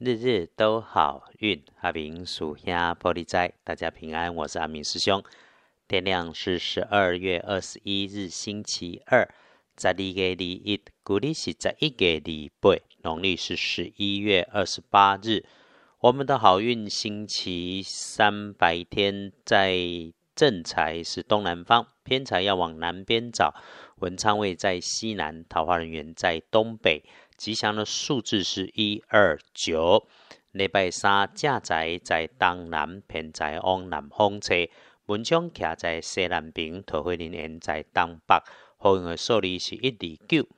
日日都好运，阿明属下玻璃斋，大家平安，我是阿明师兄。天亮是十二月二十一日，星期二，十二月二一，古历是十一月二八，农历是十一月二十八日。我们的好运星期三白天在正财是东南方，偏财要往南边找。文昌位在西南，桃花人员在东北。吉祥的数字是一二九。礼拜三正宅在东南，偏在往南方车。文昌徛在西南边，桃花人缘在东北。好运的数字是一二九。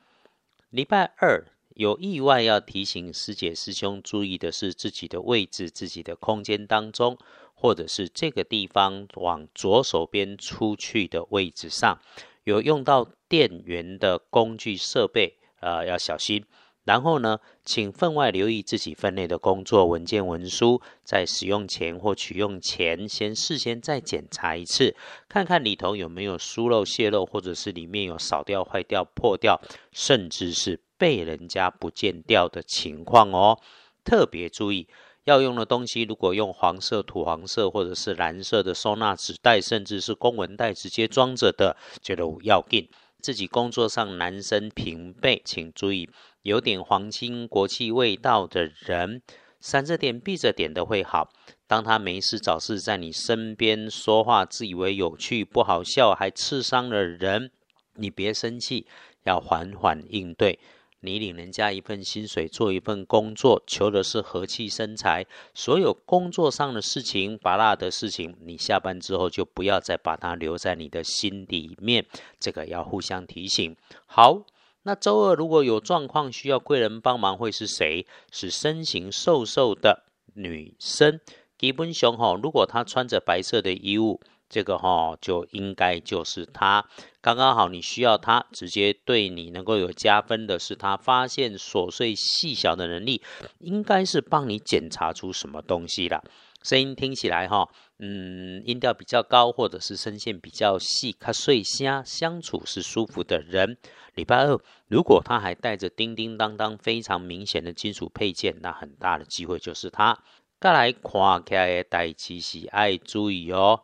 礼拜二有意外要提醒师姐师兄注意的是自己的位置、自己的空间当中，或者是这个地方往左手边出去的位置上。有用到电源的工具设备，呃，要小心。然后呢，请分外留意自己分内的工作文件文书，在使用前或取用前，先事先再检查一次，看看里头有没有疏漏泄漏，或者是里面有少掉、坏掉、破掉，甚至是被人家不见掉的情况哦。特别注意。要用的东西，如果用黄色、土黄色或者是蓝色的收纳纸袋，甚至是公文袋直接装着的，觉得要紧。自己工作上男生平辈，请注意，有点皇亲国戚味道的人，闪着点、避着点的会好。当他没事找事在你身边说话，自以为有趣不好笑，还刺伤了人，你别生气，要缓缓应对。你领人家一份薪水，做一份工作，求的是和气生财。所有工作上的事情、拔辣的事情，你下班之后就不要再把它留在你的心里面。这个要互相提醒。好，那周二如果有状况需要贵人帮忙，会是谁？是身形瘦瘦的女生。基本熊哈，如果她穿着白色的衣物。这个哈就应该就是他，刚刚好你需要他，直接对你能够有加分的是他发现琐碎细小的能力，应该是帮你检查出什么东西了。声音听起来哈，嗯，音调比较高，或者是声线比较细，卡碎虾相处是舒服的人。礼拜二如果他还带着叮叮当当非常明显的金属配件，那很大的机会就是他。再来看起来代期是爱注意哦。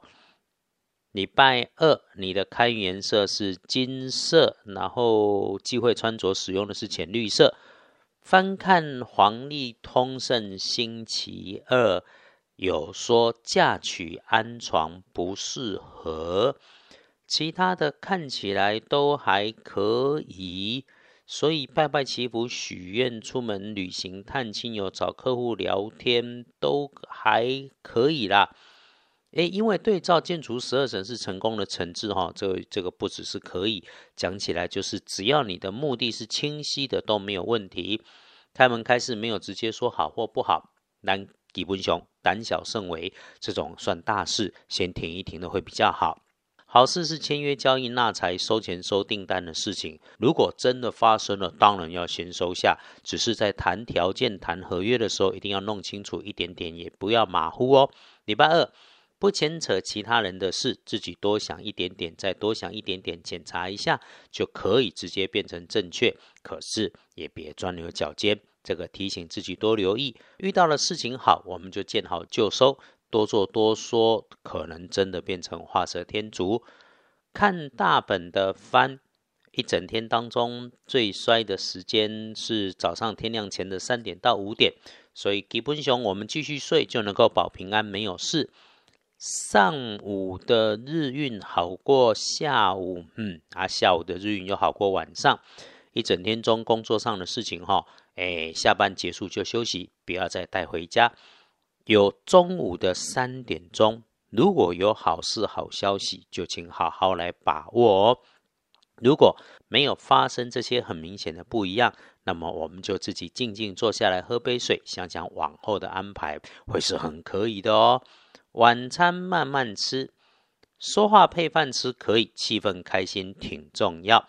礼拜二，你的开运颜色是金色，然后忌讳穿着使用的是浅绿色。翻看黄历通胜星期二，有说嫁娶安床不适合，其他的看起来都还可以，所以拜拜祈福、许愿、出门旅行、探亲友、找客户聊天都还可以啦。诶，因为对照建除十二神是成功的成字哈，这这个不只是可以讲起来，就是只要你的目的是清晰的都没有问题。开门开市没有直接说好或不好，但基本上胆小慎微，这种算大事，先停一停的会比较好。好事是签约交易纳财收钱收订单的事情，如果真的发生了，当然要先收下。只是在谈条件、谈合约的时候，一定要弄清楚一点点，也不要马虎哦。礼拜二。不牵扯其他人的事，自己多想一点点，再多想一点点，检查一下就可以直接变成正确。可是也别钻牛角尖，这个提醒自己多留意。遇到了事情好，我们就见好就收，多做多说，可能真的变成画蛇添足。看大本的番，一整天当中最衰的时间是早上天亮前的三点到五点，所以基本上我们继续睡就能够保平安，没有事。上午的日运好过下午，嗯，啊，下午的日运又好过晚上。一整天中工作上的事情，哈，哎，下班结束就休息，不要再带回家。有中午的三点钟，如果有好事好消息，就请好好来把握哦。如果没有发生这些很明显的不一样，那么我们就自己静静坐下来喝杯水，想想往后的安排，会是很可以的哦。晚餐慢慢吃，说话配饭吃可以，气氛开心挺重要。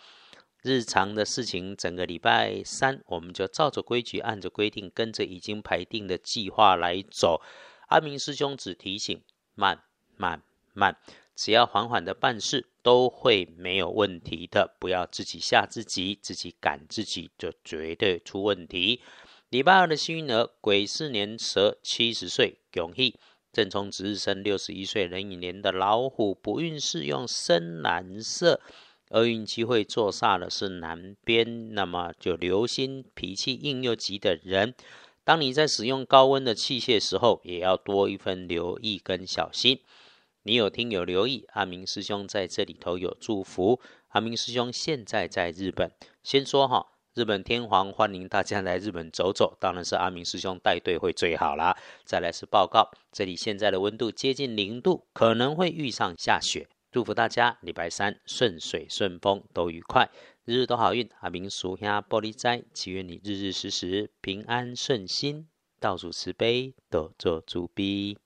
日常的事情，整个礼拜三我们就照着规矩，按着规定，跟着已经排定的计划来走。阿明师兄只提醒：慢慢慢，只要缓缓的办事，都会没有问题的。不要自己吓自己，自己赶自己，就绝对出问题。礼拜二的幸运儿，癸巳年蛇七十岁，恭喜。正冲值日生六十一岁，壬寅年的老虎，不运是用深蓝色。厄运机会坐煞的是南边，那么就留心脾气硬又急的人。当你在使用高温的器械时候，也要多一分留意跟小心。你有听有留意，阿明师兄在这里头有祝福。阿明师兄现在在日本，先说哈，日本天皇欢迎大家来日本走走，当然是阿明师兄带队会最好啦。再来是报告，这里现在的温度接近零度，可能会遇上下雪。祝福大家礼拜三顺水顺风都愉快，日日都好运。阿明属下玻璃斋，祈愿你日日时时平安顺心，倒数慈悲，多做主逼。